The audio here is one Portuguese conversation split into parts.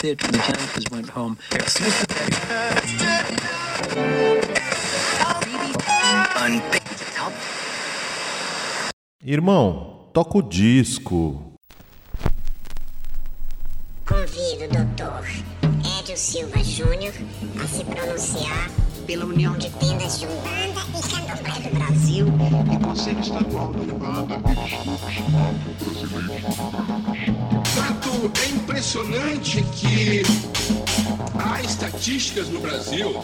The janitors went home. Irmão, toca o disco. Convido o doutor Edio Silva Júnior a se pronunciar pela União de Tendas de Umbanda e Candomblé do Brasil e Conselho Estadual da Umbanda É impressionante que há estatísticas no Brasil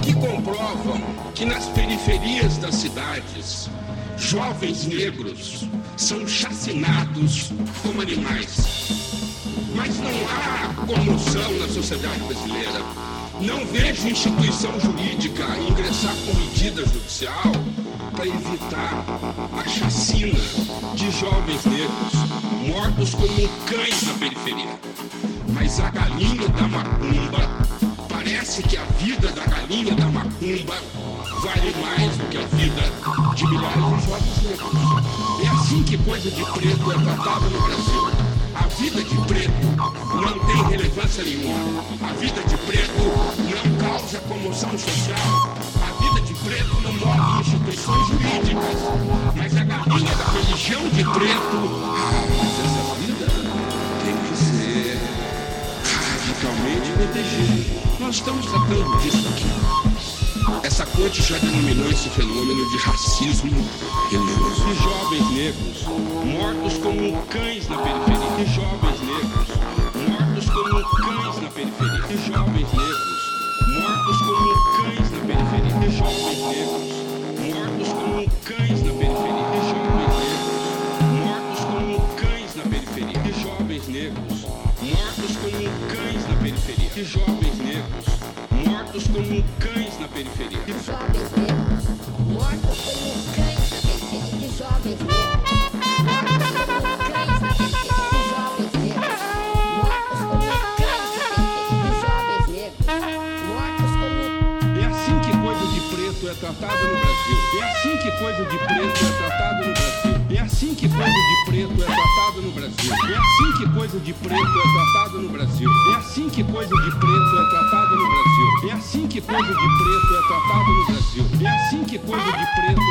que comprovam que nas periferias das cidades jovens negros são chacinados como animais. Mas não há comoção na sociedade brasileira. Não vejo instituição jurídica ingressar com medida judicial para evitar a chacina de jovens negros mortos como cães na periferia. Mas a galinha da macumba, parece que a vida da galinha da macumba vale mais do que a vida de milhares de jovens negros. É assim que coisa de preto é tratada no Brasil. A vida de preto não tem relevância nenhuma. A vida de preto não causa comoção social. A vida de preto não move instituições jurídicas. Mas a galinha da religião de preto. Mas essa vida tem que ser radicalmente protegida. Nós estamos tratando disso aqui. Essa corte já denominou esse fenômeno de racismo religioso. E jovens negros mortos como cães na periferia. E jovens negros mortos como cães na periferia. E jovens negros de preto é tratada no Brasil. É assim que coisa de preto é tratada no Brasil. É assim que coisa de preto é tratada no Brasil. É assim que coisa de preto é tratada no Brasil. É assim que coisa de preto é tratada no Brasil. É assim que coisa de preto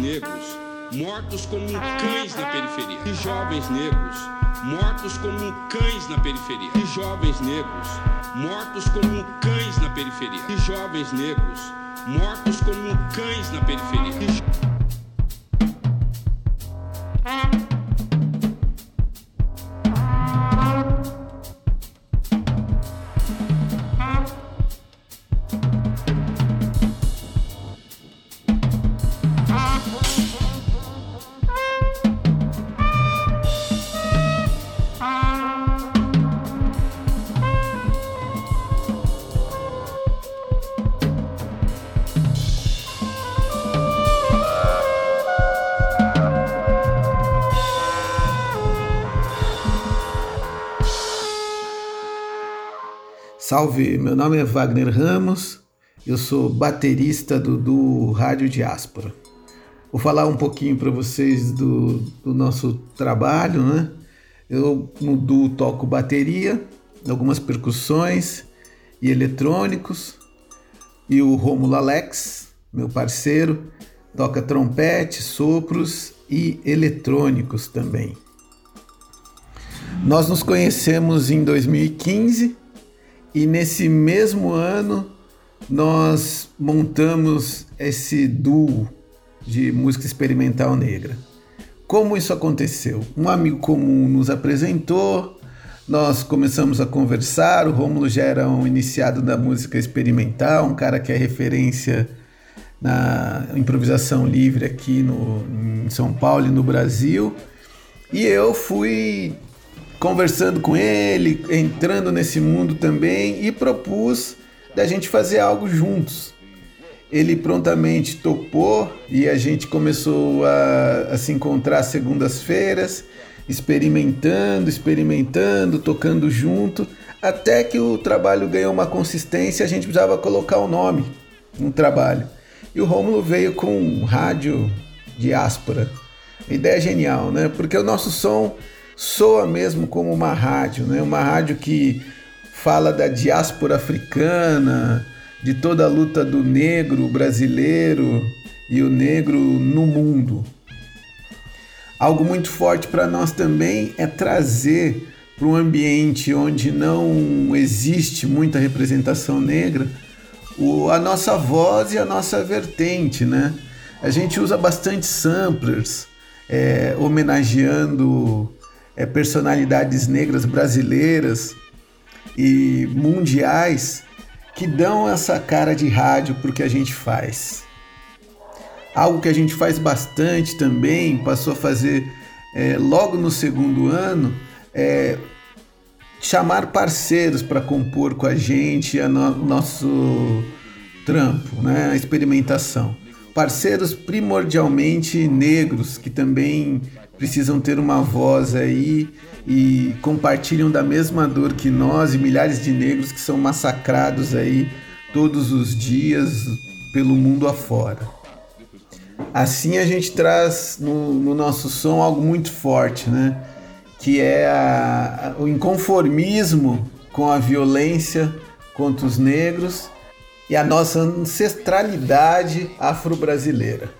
negros mortos como cães na periferia. E jovens negros mortos como cães na periferia. E jovens negros mortos como cães na periferia. E jovens negros mortos como cães na periferia. Salve, meu nome é Wagner Ramos, eu sou baterista do, do Rádio Diáspora. Vou falar um pouquinho para vocês do, do, nosso trabalho, né? Eu no duo toco bateria, algumas percussões e eletrônicos, e o Romulo Alex, meu parceiro, toca trompete, sopros e eletrônicos também. Nós nos conhecemos em 2015 e nesse mesmo ano nós montamos esse duo de música experimental negra. Como isso aconteceu? Um amigo comum nos apresentou, nós começamos a conversar. O Rômulo já era um iniciado da música experimental, um cara que é referência na improvisação livre aqui no, em São Paulo e no Brasil. E eu fui conversando com ele, entrando nesse mundo também e propus da gente fazer algo juntos. Ele prontamente topou e a gente começou a, a se encontrar segundas-feiras, experimentando, experimentando, tocando junto, até que o trabalho ganhou uma consistência, a gente precisava colocar o um nome no trabalho. E o Rômulo veio com rádio diáspora. Ideia genial, né? Porque o nosso som soa mesmo como uma rádio, né? Uma rádio que fala da diáspora africana, de toda a luta do negro brasileiro e o negro no mundo. Algo muito forte para nós também é trazer para um ambiente onde não existe muita representação negra a nossa voz e a nossa vertente, né? A gente usa bastante samplers, é, homenageando é, personalidades negras brasileiras e mundiais que dão essa cara de rádio para que a gente faz. Algo que a gente faz bastante também, passou a fazer é, logo no segundo ano, é chamar parceiros para compor com a gente o no, nosso trampo, né, a experimentação. Parceiros primordialmente negros que também precisam ter uma voz aí e compartilham da mesma dor que nós e milhares de negros que são massacrados aí todos os dias pelo mundo afora. Assim a gente traz no, no nosso som algo muito forte, né? Que é a, a, o inconformismo com a violência contra os negros e a nossa ancestralidade afro-brasileira.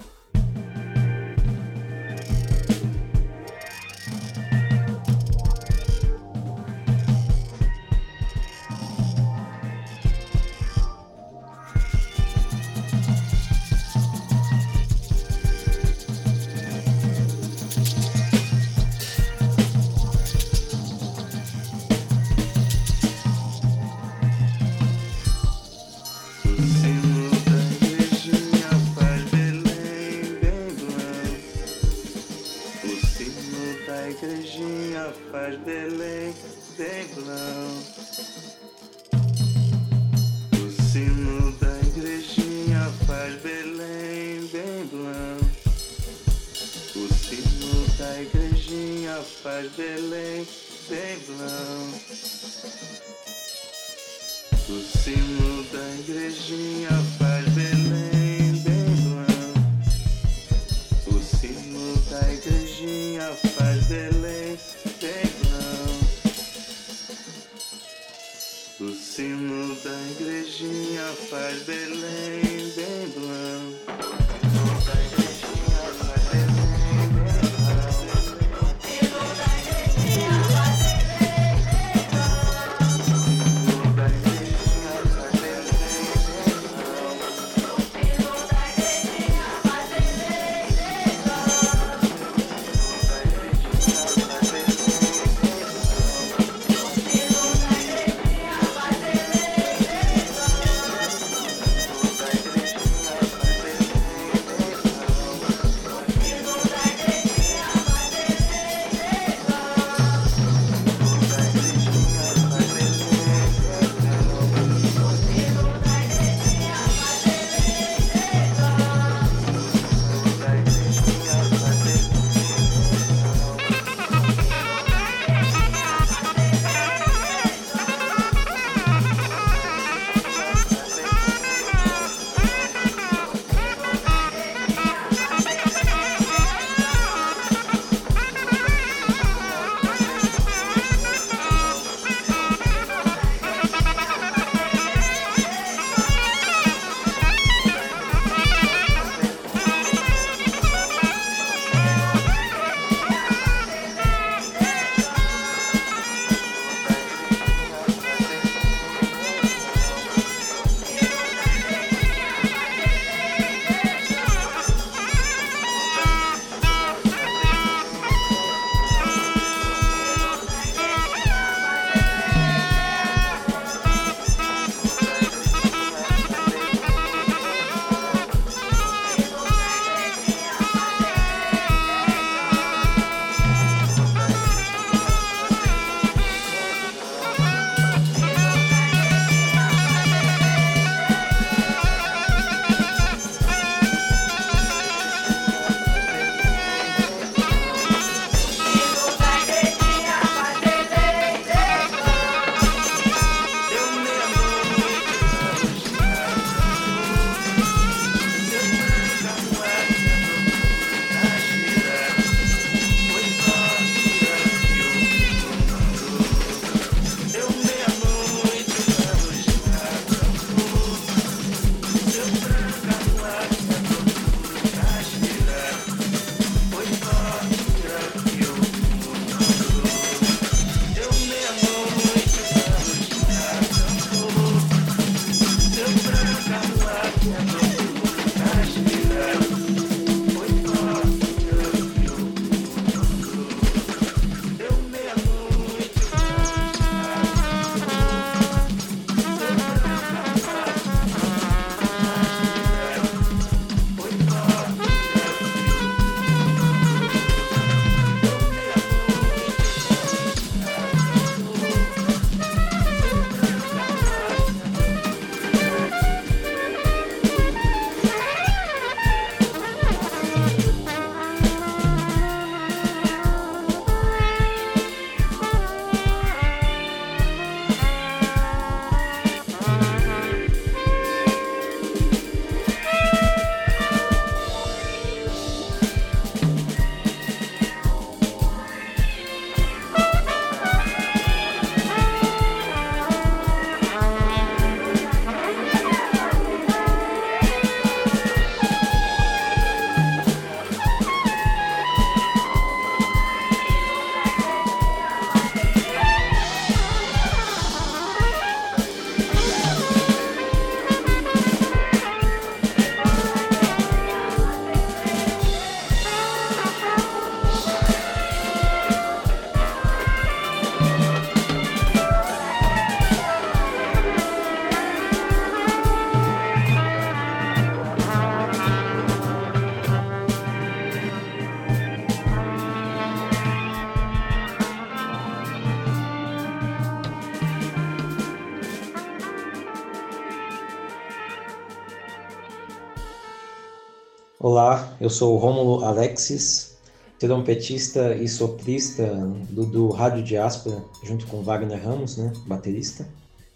Olá, eu sou o Rômulo Alexis, trompetista e soprista do, do Rádio Diáspora, junto com Wagner Ramos, né, baterista.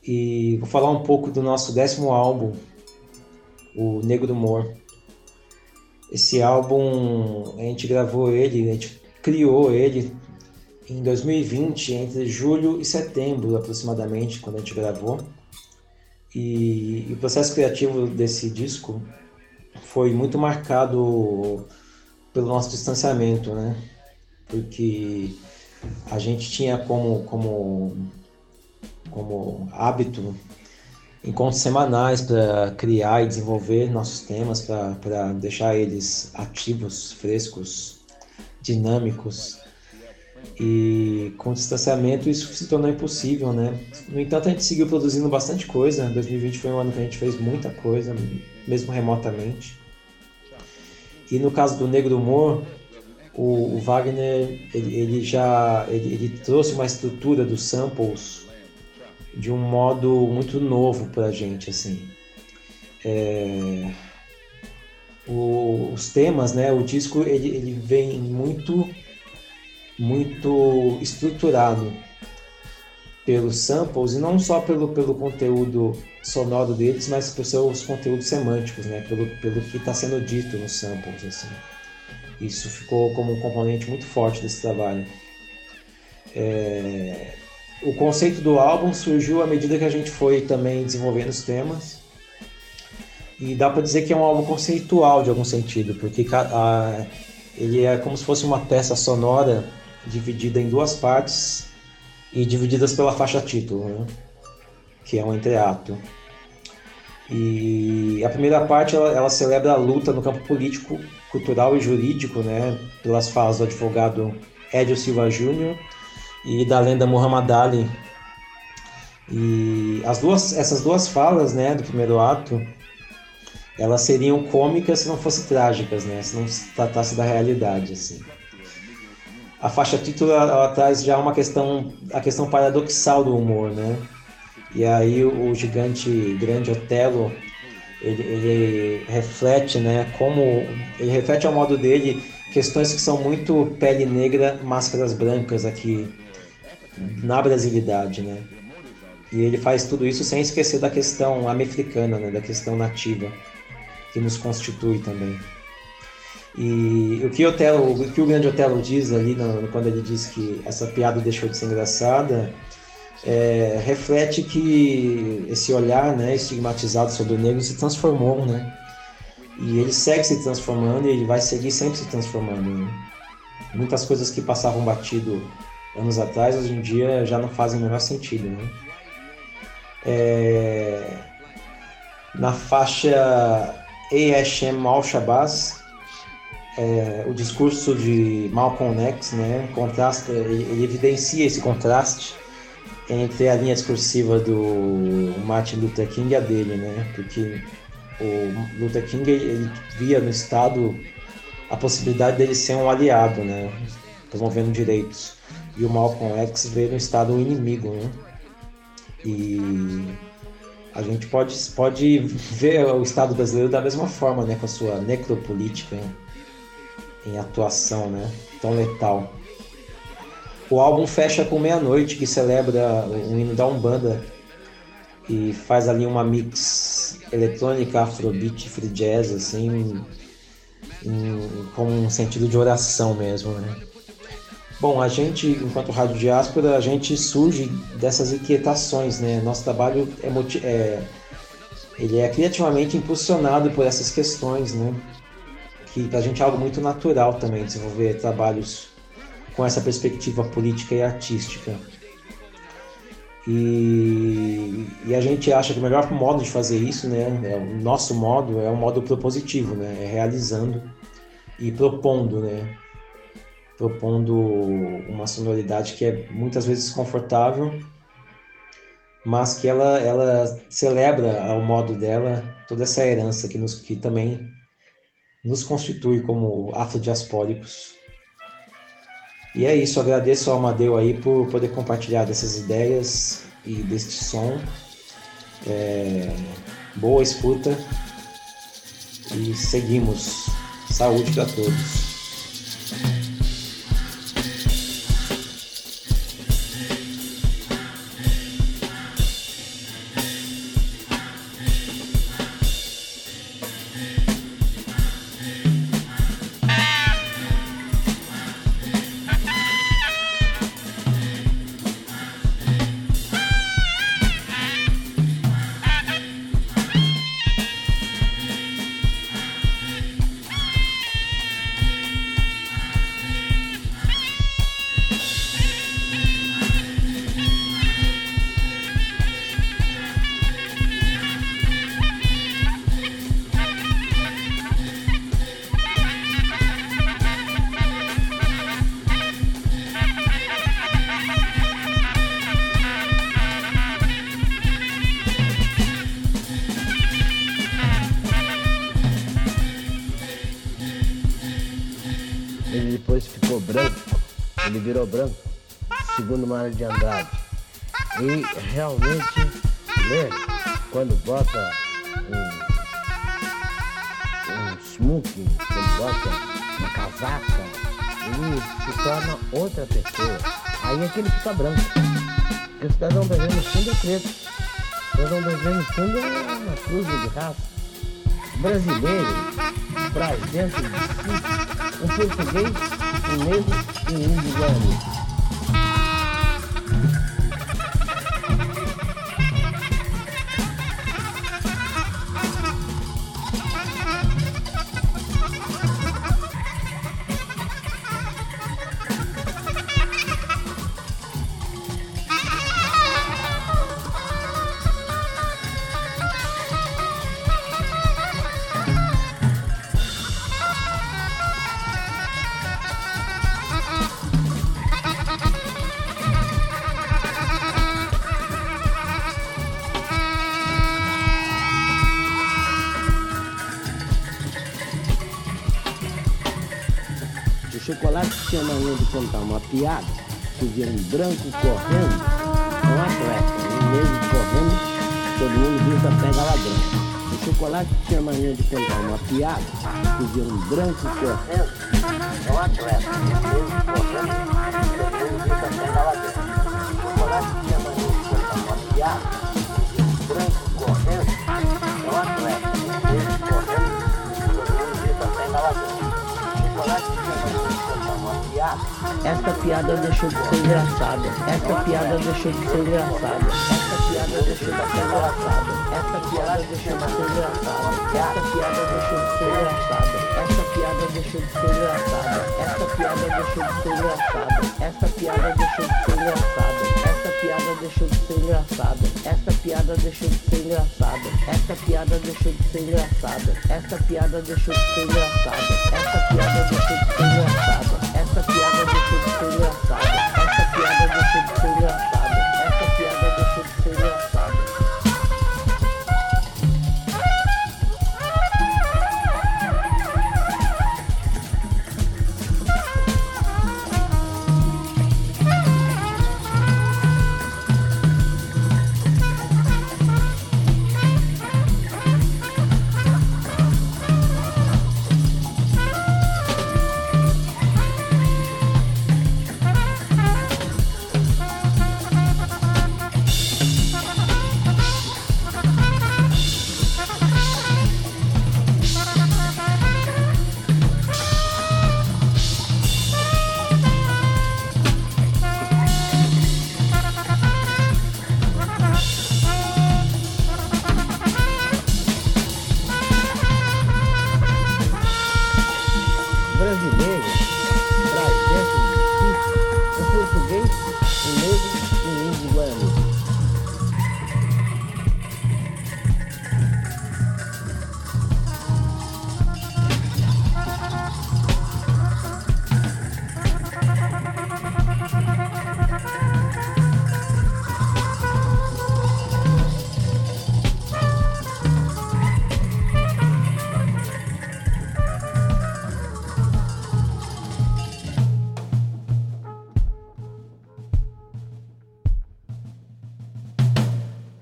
E vou falar um pouco do nosso décimo álbum, o Negro Humor. Esse álbum, a gente gravou ele, a gente criou ele em 2020, entre julho e setembro aproximadamente, quando a gente gravou. E, e o processo criativo desse disco foi muito marcado pelo nosso distanciamento, né? Porque a gente tinha como, como, como hábito encontros semanais para criar e desenvolver nossos temas, para deixar eles ativos, frescos, dinâmicos. E com o distanciamento isso se tornou impossível, né? No entanto, a gente seguiu produzindo bastante coisa. 2020 foi um ano que a gente fez muita coisa, mesmo remotamente. E no caso do Negro Humor, o, o Wagner ele, ele já ele, ele, trouxe uma estrutura dos samples de um modo muito novo para a gente, assim. É... O, os temas, né? O disco ele, ele vem muito muito estruturado pelos samples e não só pelo, pelo conteúdo sonoro deles, mas por seus conteúdos semânticos, né? Pelo, pelo que está sendo dito nos samples, assim. Isso ficou como um componente muito forte desse trabalho. É... O conceito do álbum surgiu à medida que a gente foi também desenvolvendo os temas. E dá para dizer que é um álbum conceitual de algum sentido, porque a, ele é como se fosse uma peça sonora dividida em duas partes e divididas pela faixa título, né? que é um entreato. E a primeira parte ela, ela, celebra a luta no campo político, cultural e jurídico, né, pelas falas do advogado Edio Silva Júnior e da lenda Muhammad Ali. E as duas, essas duas falas, né, do primeiro ato, elas seriam cômicas se não fossem trágicas, né, se não se tratasse da realidade, assim a faixa título ela, ela, traz já uma questão, a questão paradoxal do humor, né? E aí o, o gigante grande Otelo, ele, ele, reflete, né, como ele reflete ao modo dele questões que são muito pele negra, máscaras brancas aqui na brasilidade, né? E ele faz tudo isso sem esquecer da questão americana, né, da questão nativa que nos constitui também. E o que, Otelo, o que o grande Otelo diz ali no, quando ele diz que essa piada deixou de ser engraçada é, reflete que esse olhar né, estigmatizado sobre o negro se transformou, né? E ele segue se transformando e ele vai seguir sempre se transformando. Né? Muitas coisas que passavam batido anos atrás, hoje em dia já não fazem o menor sentido, né? É... Na faixa Hashem Al-Shabazz, é, o discurso de Malcolm X, né, contrasta, ele, evidencia esse contraste entre a linha discursiva do Martin Luther King e a dele, né, porque o Luther King ele via no Estado a possibilidade dele ser um aliado, né, promovendo direitos, e o Malcolm X vê no Estado um inimigo, né, e a gente pode, pode ver o Estado brasileiro da mesma forma, né, com a sua necropolítica, né? Em atuação, né? Tão letal. O álbum fecha com Meia-Noite, que celebra o hino da Umbanda e faz ali uma mix eletrônica, afrobeat, free jazz, assim, com um sentido de oração mesmo, né? Bom, a gente, enquanto Rádio Diáspora, a gente surge dessas inquietações, né? Nosso trabalho é, é ele é criativamente impulsionado por essas questões, né? Que para a gente é algo muito natural também desenvolver trabalhos com essa perspectiva política e artística. E, e, a gente acha que o melhor modo de fazer isso, né, é o nosso modo é o modo propositivo, né, é realizando e propondo, né, propondo uma sonoridade que é muitas vezes desconfortável, mas que ela, ela celebra ao modo dela toda essa herança que, nos, que também nos constitui como afrodiaspóricos. E é isso, agradeço ao Amadeu aí por poder compartilhar dessas ideias e deste som. É, boa escuta e seguimos Saúde para todos. Ficou branco, ele virou branco, segundo Mário de Andrade. E realmente, né, quando bota um, um smoking, quando bota uma casaca, ele se torna outra pessoa. Aí é que ele fica branco. Porque o cidadão brasileiro no fundo é preto. O cidadão brasileiro no fundo é uma cruz de raça brasileiro traz dentro de si um português, o mesmo e individualismo. Piada, que via um branco correndo, um atleta, um negro correndo, todo mundo grita pega ladrão. O chocolate tinha mania de contar uma piada, que via um branco correndo, um atleta, um negro correndo, todo mundo grita pega ladrão. O chocolate tinha mania de contar uma piada, Uma piada. Deixou de ser engraçada. Esta piada deixou de ser engraçada. Esta piada deixou de ser engraçada. Esta piada deixou de ser engraçada. Esta piada deixou de ser engraçada. Esta piada deixou de ser engraçada. Esta piada deixou de ser engraçada. Esta piada deixou de ser engraçada. Piada deixou de ser engraçada. Esta piada deixou de ser engraçada. Esta piada deixou de ser engraçada. Esta piada deixou de ser engraçada. Esta piada deixou de ser engraçada. Esta piada deixou de ser engraçada. Esta piada deixou de ser engraçada.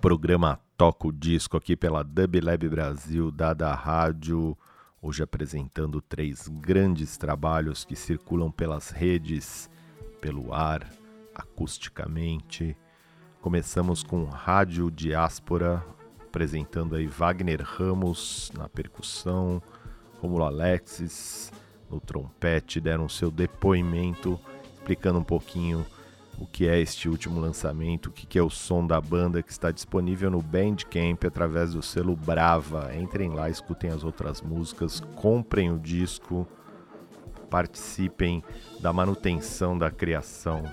Programa Toca o Disco aqui pela Dub Lab Brasil, dada rádio Hoje apresentando três grandes trabalhos que circulam pelas redes, pelo ar, acusticamente. Começamos com Rádio Diáspora, apresentando aí Wagner Ramos na percussão, Romulo Alexis no trompete, deram seu depoimento explicando um pouquinho o que é este último lançamento, o que é o som da banda que está disponível no Bandcamp através do selo Brava. Entrem lá, escutem as outras músicas, comprem o disco, participem da manutenção da criação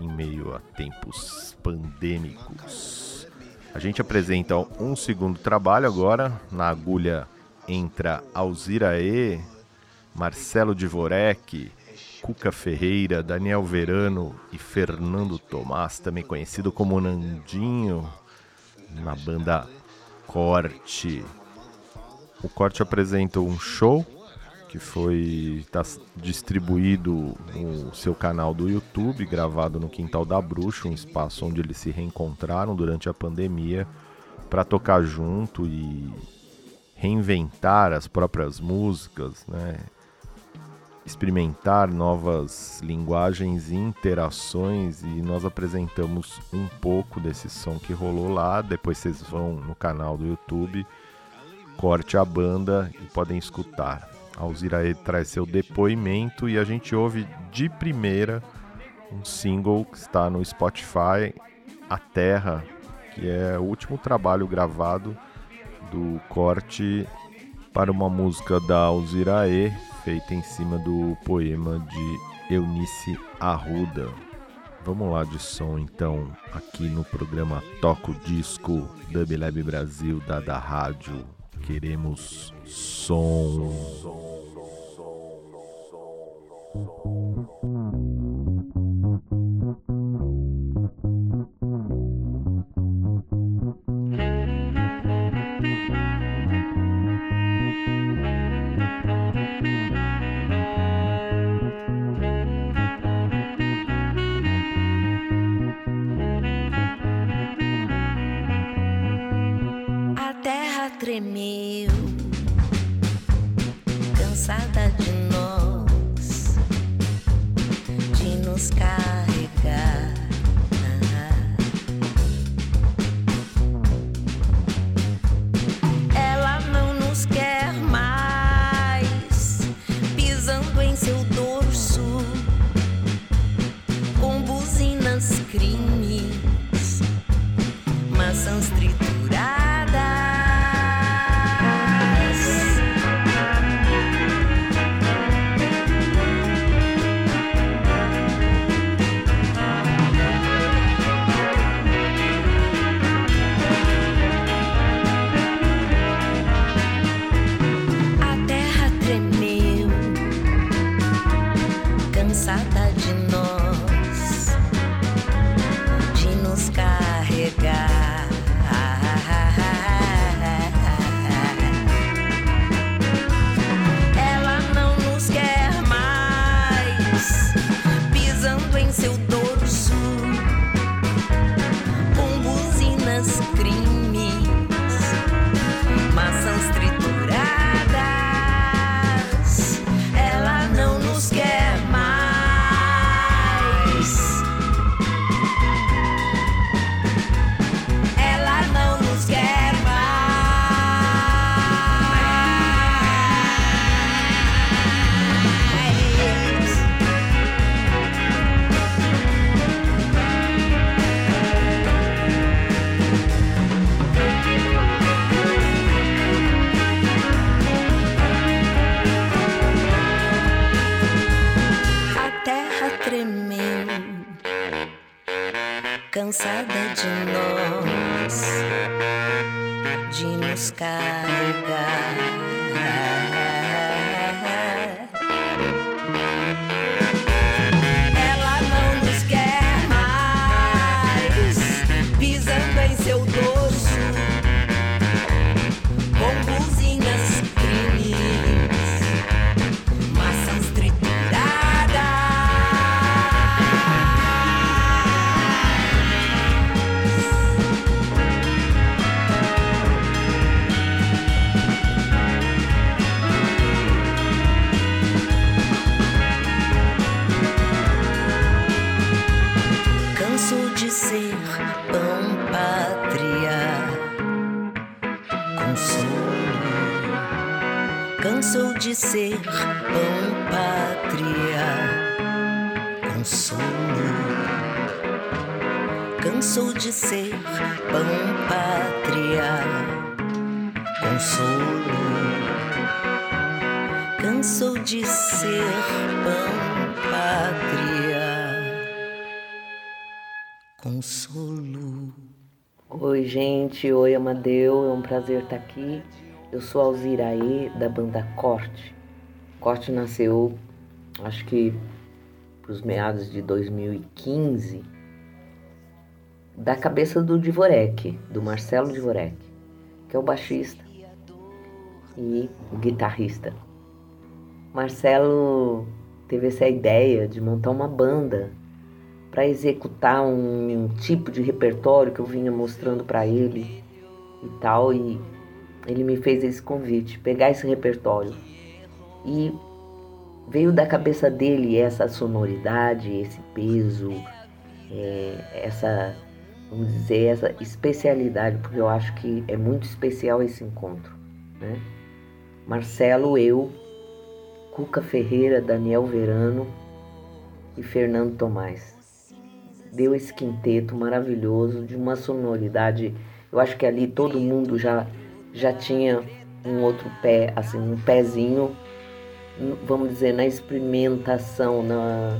em meio a tempos pandêmicos. A gente apresenta um segundo trabalho agora, na agulha entra Alzira E, Marcelo Divorek, Cuca Ferreira, Daniel Verano e Fernando Tomás, também conhecido como Nandinho, na banda Corte. O Corte apresenta um show que foi tá distribuído no seu canal do YouTube, gravado no Quintal da Bruxa, um espaço onde eles se reencontraram durante a pandemia para tocar junto e reinventar as próprias músicas, né? Experimentar novas linguagens e interações e nós apresentamos um pouco desse som que rolou lá. Depois vocês vão no canal do YouTube, corte a banda e podem escutar. A Alzirae traz seu depoimento e a gente ouve de primeira um single que está no Spotify, A Terra, que é o último trabalho gravado do corte para uma música da Alzirae, feita em cima do poema de Eunice Arruda. Vamos lá de som então, aqui no programa Toco Disco Dub Lab Brasil da da Rádio. Queremos som. A Oi, gente. Oi, Amadeu. É um prazer estar aqui. Eu sou Alziraê, da banda Corte. Corte nasceu, acho que para os meados de 2015, da cabeça do Divorek, do Marcelo Divorek, que é o baixista e o guitarrista. Marcelo teve essa ideia de montar uma banda para executar um, um, tipo de repertório que eu vinha mostrando para ele e tal e ele me fez esse convite, pegar esse repertório. E veio da cabeça dele essa sonoridade, esse peso, é, essa, vamos dizer, essa especialidade, porque eu acho que é muito especial esse encontro. Né? Marcelo, eu, Cuca Ferreira, Daniel Verano e Fernando Tomás. Deu esse quinteto maravilhoso, de uma sonoridade. Eu acho que ali todo mundo já já tinha um outro pé, assim, um pezinho, vamos dizer, na experimentação, na,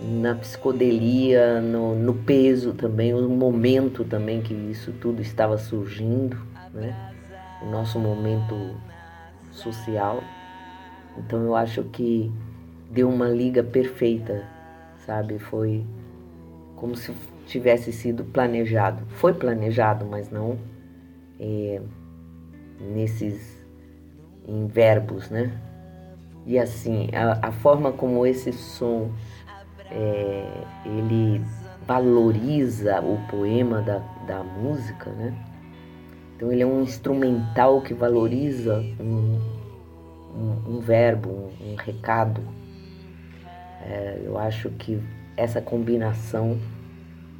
na psicodelia, no, no peso também, o momento também que isso tudo estava surgindo, né? O nosso momento social. Então eu acho que deu uma liga perfeita, sabe? Foi como se tivesse sido planejado. Foi planejado, mas não é, nesses em verbos, né? E assim, a, a forma como esse som é, ele valoriza o poema da, da música, né? Então ele é um instrumental que valoriza um, um, um verbo, um, um recado. É, eu acho que essa combinação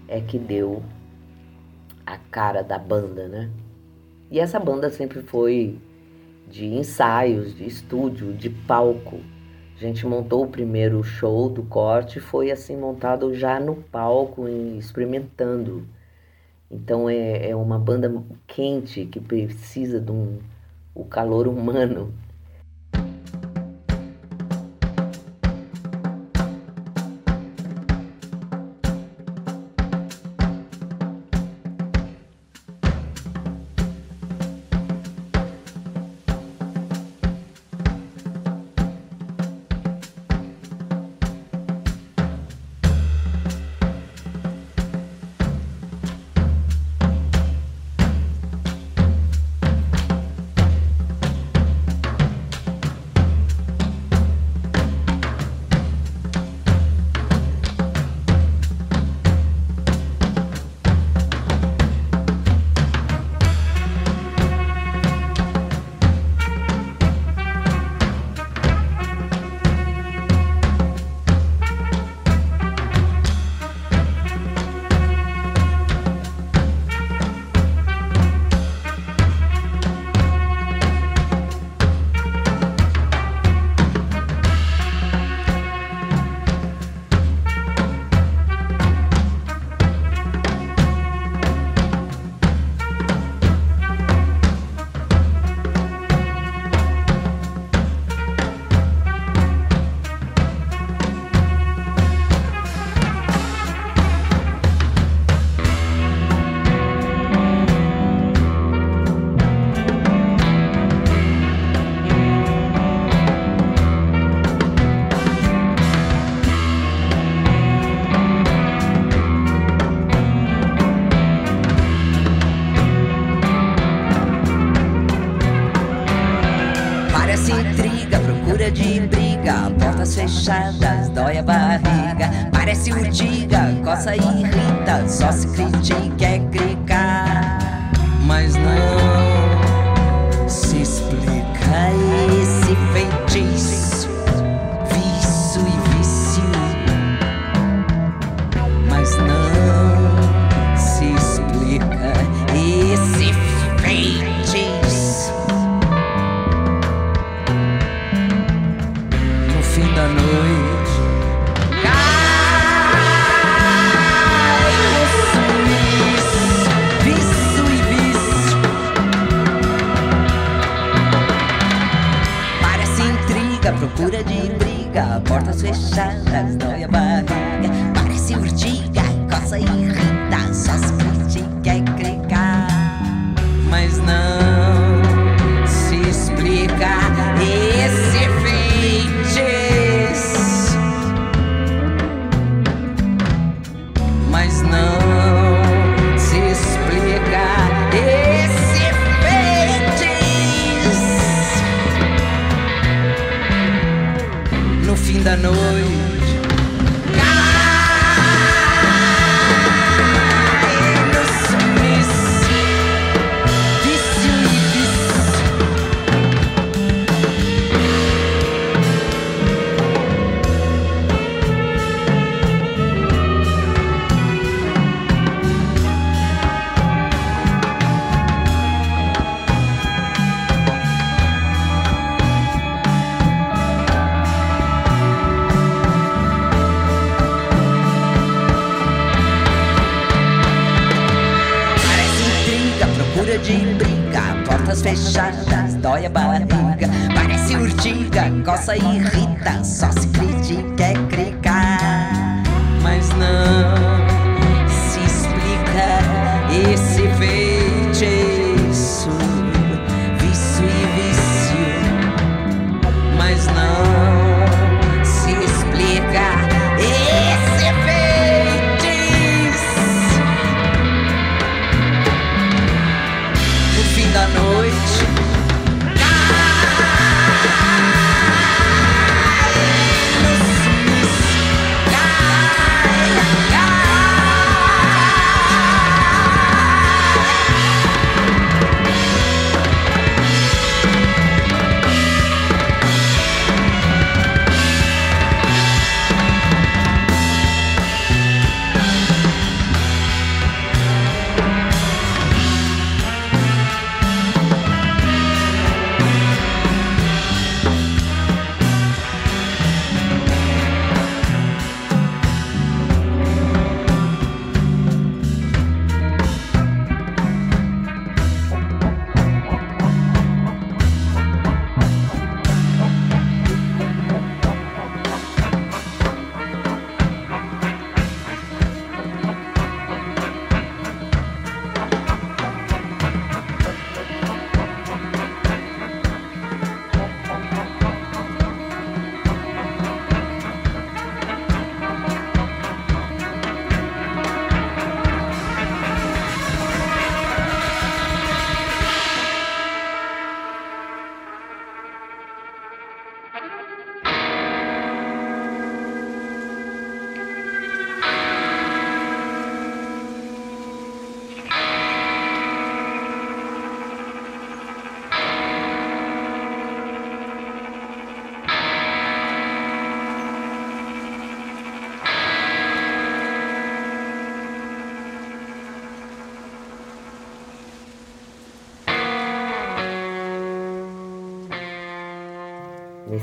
é que deu a cara da banda, né? E essa banda sempre foi de ensaios, de estúdio, de palco. A gente montou o primeiro show do corte, foi assim montado já no palco, experimentando. Então é, é uma banda quente que precisa de um o calor humano fechadas, dói a barriga. Parece urtiga, coça e irrita, só se critica portas fechadas, dói a barriga. Parece urtiga, coça e irrita, só se critica é clicar. Mas não se explica esse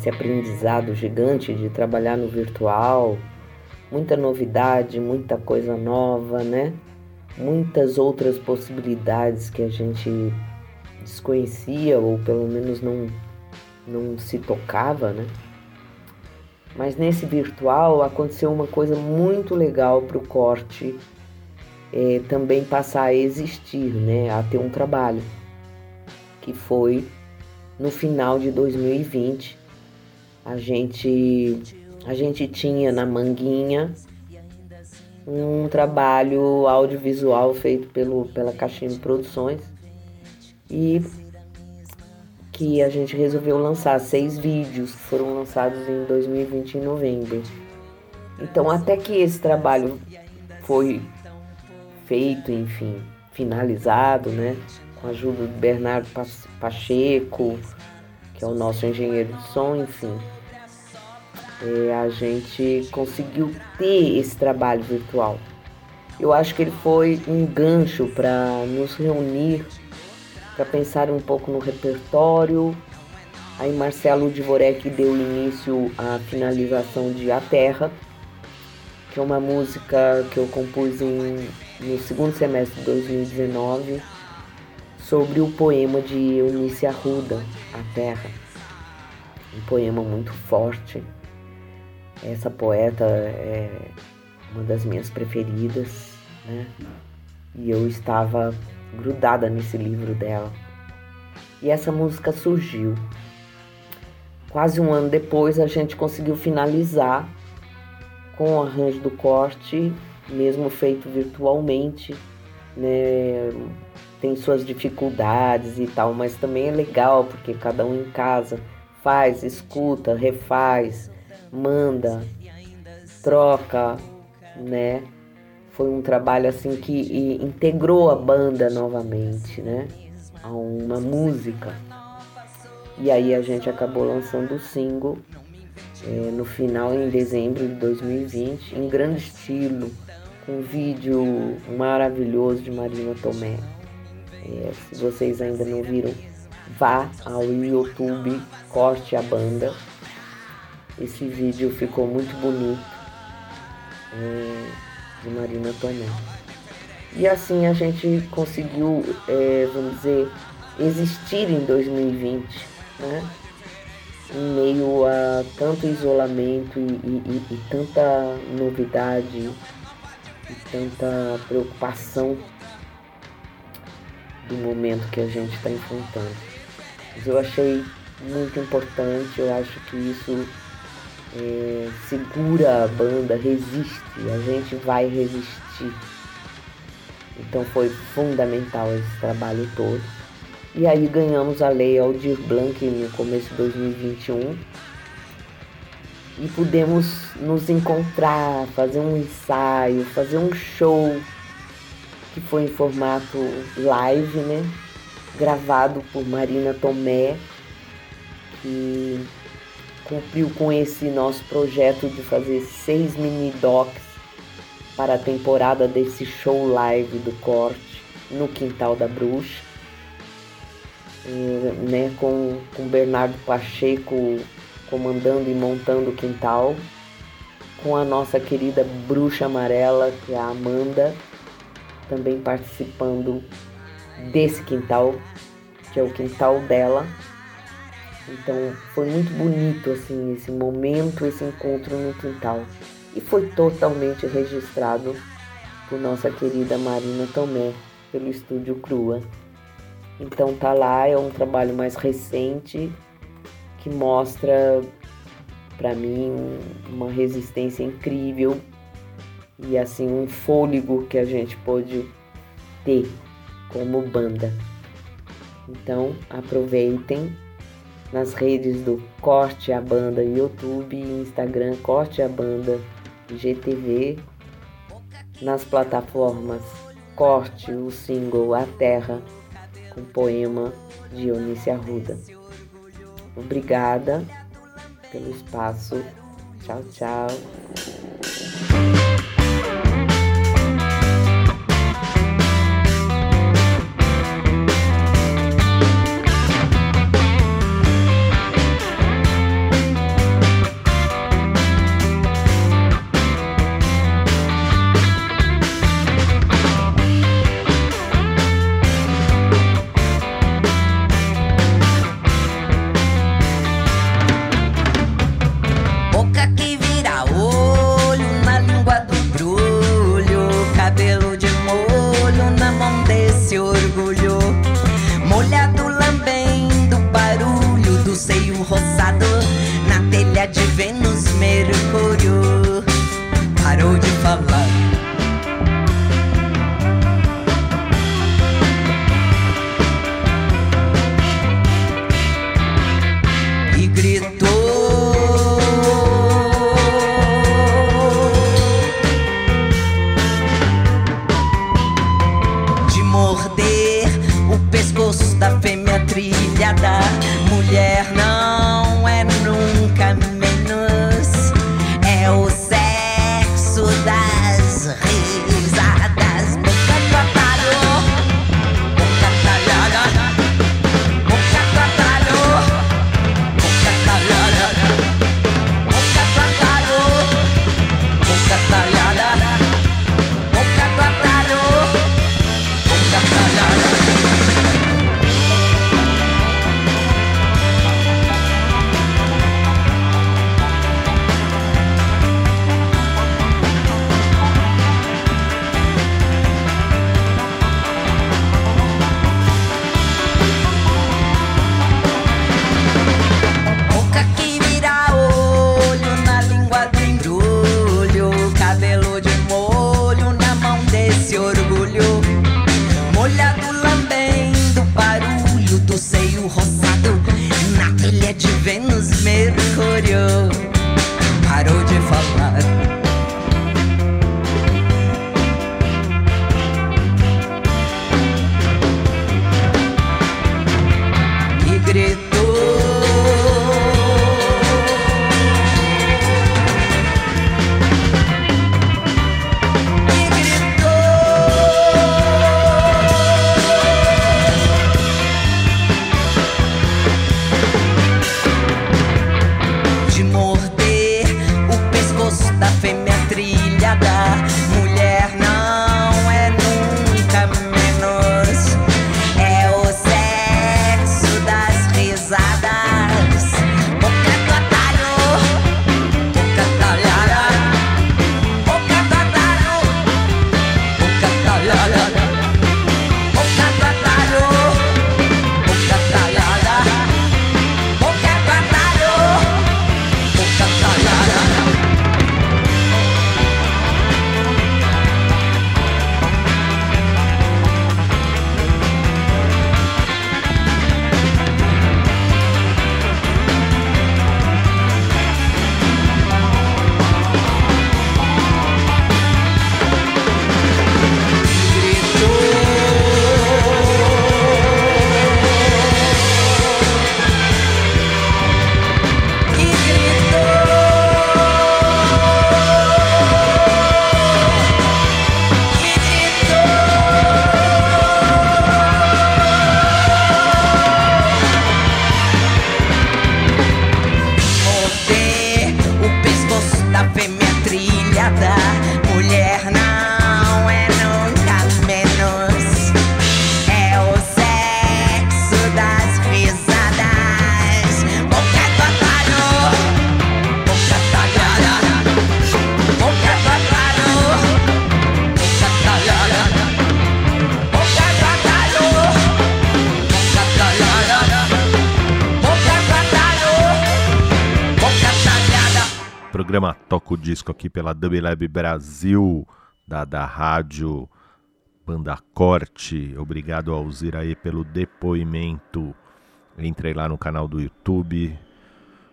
nesse aprendizado gigante de trabalhar no virtual, muita novidade, muita coisa nova, né? Muitas outras possibilidades que a gente desconhecia ou pelo menos não, não se tocava, né? Mas nesse virtual aconteceu uma coisa muito legal para o corte eh, também passar a existir, né? A ter um trabalho, que foi no final de 2020 a gente a gente tinha na Manguinha um trabalho audiovisual feito pelo, pela Caixinha Produções e que a gente resolveu lançar seis vídeos que foram lançados em 2020 em novembro. Então até que esse trabalho foi feito, enfim, finalizado, né? Com a ajuda do Bernardo Pacheco, que é o nosso engenheiro de som, enfim. É, a gente conseguiu ter esse trabalho virtual. Eu acho que ele foi um gancho para nos reunir, para pensar um pouco no repertório. Aí Marcelo Dvorek deu início à finalização de A Terra, que é uma música que eu compus em, no segundo semestre de 2019 sobre o poema de Eunice Arruda, A Terra. um poema muito forte. Essa poeta é uma das minhas preferidas, né? E eu estava grudada nesse livro dela. E essa música surgiu. Quase um ano depois a gente conseguiu finalizar com o arranjo do corte, mesmo feito virtualmente, né? Tem suas dificuldades e tal, mas também é legal porque cada um em casa faz, escuta, refaz, manda, troca, né? Foi um trabalho assim que integrou a banda novamente, né? A uma música. E aí a gente acabou lançando o single é, no final, em dezembro de 2020, em grande estilo, com um vídeo maravilhoso de Marina Tomé. É, se vocês ainda não viram, vá ao YouTube, corte a banda. Esse vídeo ficou muito bonito é, de Marina Tomé. E assim a gente conseguiu, é, vamos dizer, existir em 2020, né? Em meio a tanto isolamento e, e, e tanta novidade e tanta preocupação do momento que a gente está enfrentando. Mas eu achei muito importante, eu acho que isso é, segura a banda, resiste, a gente vai resistir. Então foi fundamental esse trabalho todo. E aí ganhamos a lei Aldir Blanc no começo de 2021 e pudemos nos encontrar, fazer um ensaio, fazer um show que foi em formato live, né? Gravado por Marina Tomé, que cumpriu com esse nosso projeto de fazer seis mini docs para a temporada desse show live do corte no Quintal da Bruxa, e, né, com, com Bernardo Pacheco comandando e montando o quintal, com a nossa querida bruxa amarela, que é a Amanda, também participando desse quintal, que é o quintal dela. Então foi muito bonito assim esse momento, esse encontro no quintal. E foi totalmente registrado por nossa querida Marina Tomé, pelo estúdio Crua. Então tá lá, é um trabalho mais recente que mostra para mim uma resistência incrível e assim um fôlego que a gente pôde ter como banda. Então aproveitem nas redes do Corte a Banda YouTube Instagram Corte a Banda GTV, nas plataformas Corte o single A Terra com poema de Eunice Arruda. Obrigada pelo espaço. Tchau, tchau. Programa Toca o Disco aqui pela Dub Lab Brasil, da, da rádio Banda Corte. Obrigado ao Ziraê pelo depoimento. Entrei lá no canal do YouTube,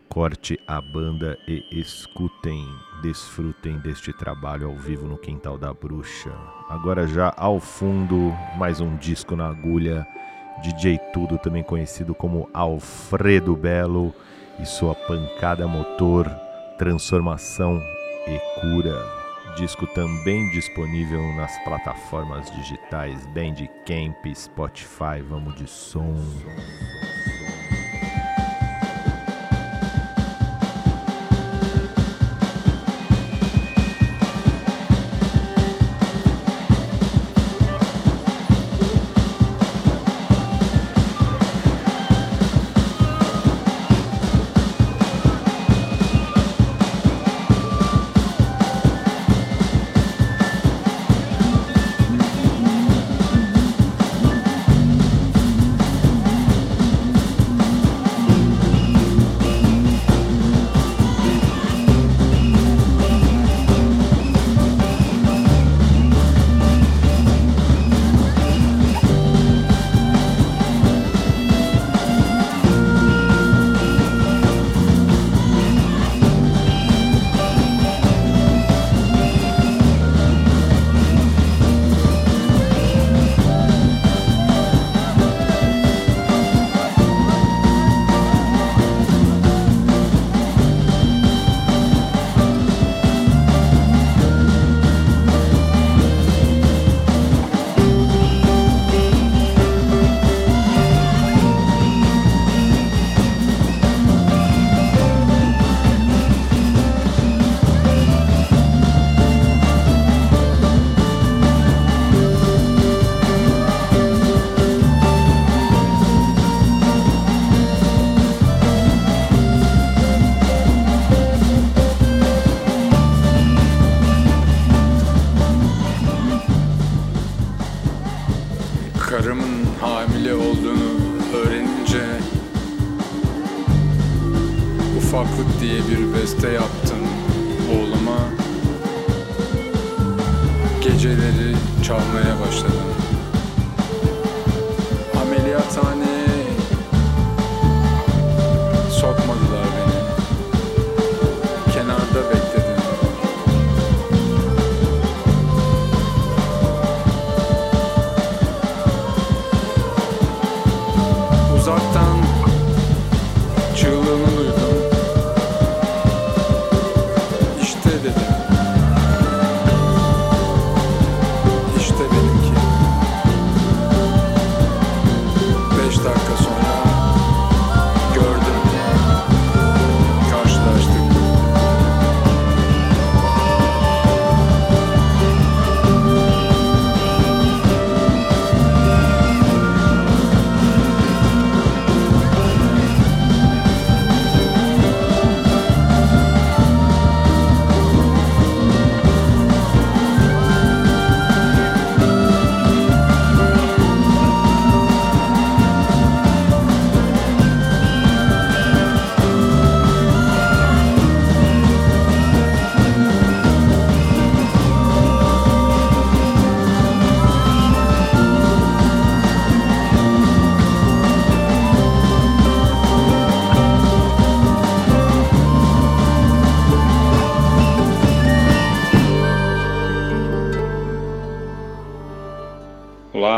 corte a banda e escutem, desfrutem deste trabalho ao vivo no Quintal da Bruxa. Agora já ao fundo, mais um disco na agulha, DJ Tudo, também conhecido como Alfredo Belo e sua pancada motor, transformação e cura. Disco também disponível nas plataformas digitais Bandcamp, Spotify, vamos de som.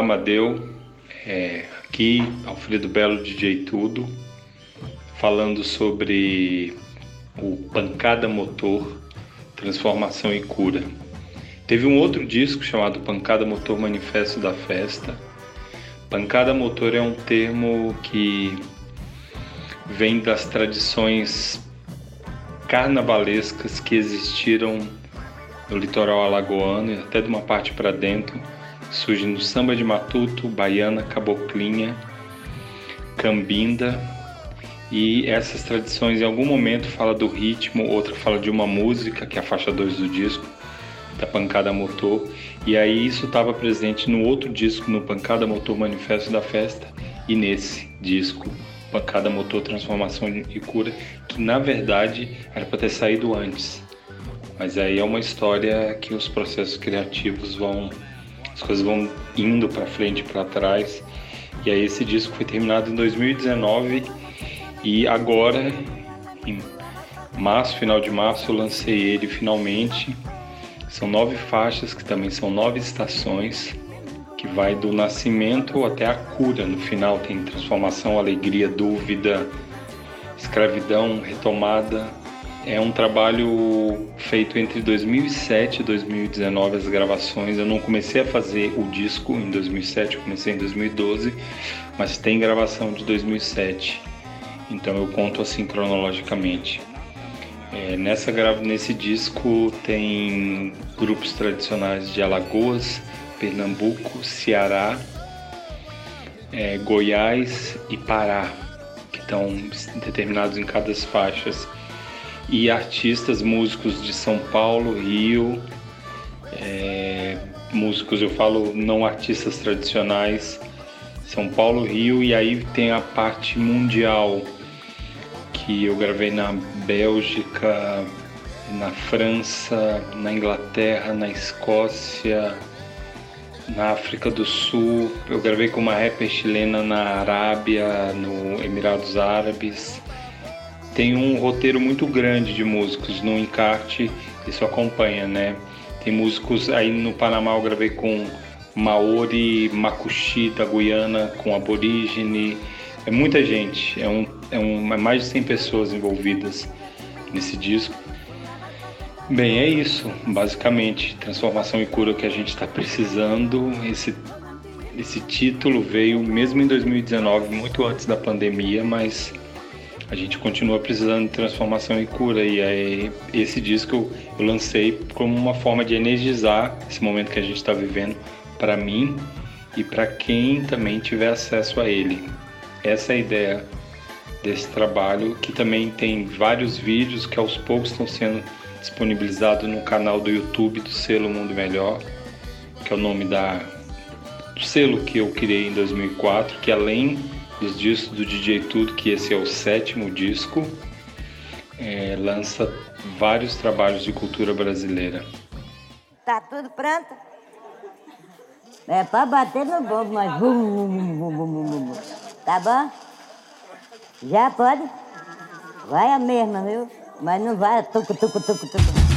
Amadeu. É, aqui, Alfredo Belo DJ Tudo, falando sobre o Pancada Motor, Transformação e Cura. Teve um outro disco chamado Pancada Motor Manifesto da Festa. Pancada Motor é um termo que vem das tradições carnavalescas que existiram no litoral alagoano e até de uma parte para dentro surge no samba de matuto, baiana, caboclinha, cambinda. E essas tradições em algum momento fala do ritmo, outra fala de uma música, que é a faixa 2 do disco, da Pancada Motor, e aí isso estava presente no outro disco, no Pancada Motor Manifesto da Festa, e nesse disco, Pancada Motor Transformação e Cura, que na verdade era para ter saído antes. Mas aí é uma história que os processos criativos vão as coisas vão indo para frente e para trás. E aí esse disco foi terminado em 2019 e agora em março, final de março, eu lancei ele finalmente. São nove faixas que também são nove estações que vai do nascimento até a cura. No final tem transformação, alegria, dúvida, escravidão, retomada, é um trabalho feito entre 2007 e 2019 as gravações. Eu não comecei a fazer o disco em 2007, eu comecei em 2012, mas tem gravação de 2007. Então eu conto assim cronologicamente. É, nessa nesse disco tem grupos tradicionais de Alagoas, Pernambuco, Ceará, é, Goiás e Pará, que estão determinados em cada faixas e artistas, músicos de São Paulo, Rio, é, músicos, eu falo não artistas tradicionais, São Paulo, Rio, e aí tem a parte mundial, que eu gravei na Bélgica, na França, na Inglaterra, na Escócia, na África do Sul, eu gravei com uma rapper chilena na Arábia, no Emirados Árabes tem um roteiro muito grande de músicos no encarte, isso acompanha, né? Tem músicos aí no Panamá, eu gravei com Maori, Makushi da Guiana, com aborígene, é muita gente, é, um, é, um, é mais de 100 pessoas envolvidas nesse disco. Bem, é isso, basicamente, transformação e cura que a gente está precisando. Esse, esse título veio mesmo em 2019, muito antes da pandemia, mas a gente continua precisando de transformação e cura. E aí, esse disco eu lancei como uma forma de energizar esse momento que a gente está vivendo para mim e para quem também tiver acesso a ele. Essa é a ideia desse trabalho, que também tem vários vídeos que aos poucos estão sendo disponibilizados no canal do YouTube do Selo Mundo Melhor, que é o nome da, do selo que eu criei em 2004, que além dos discos do DJ Tudo, que esse é o sétimo disco, é, lança vários trabalhos de cultura brasileira. Tá tudo pronto? É pra bater no bombo, mas. Tá bom? Já pode? Vai a mesma, viu? Mas não vai tuco, tuco, tuco, tuco.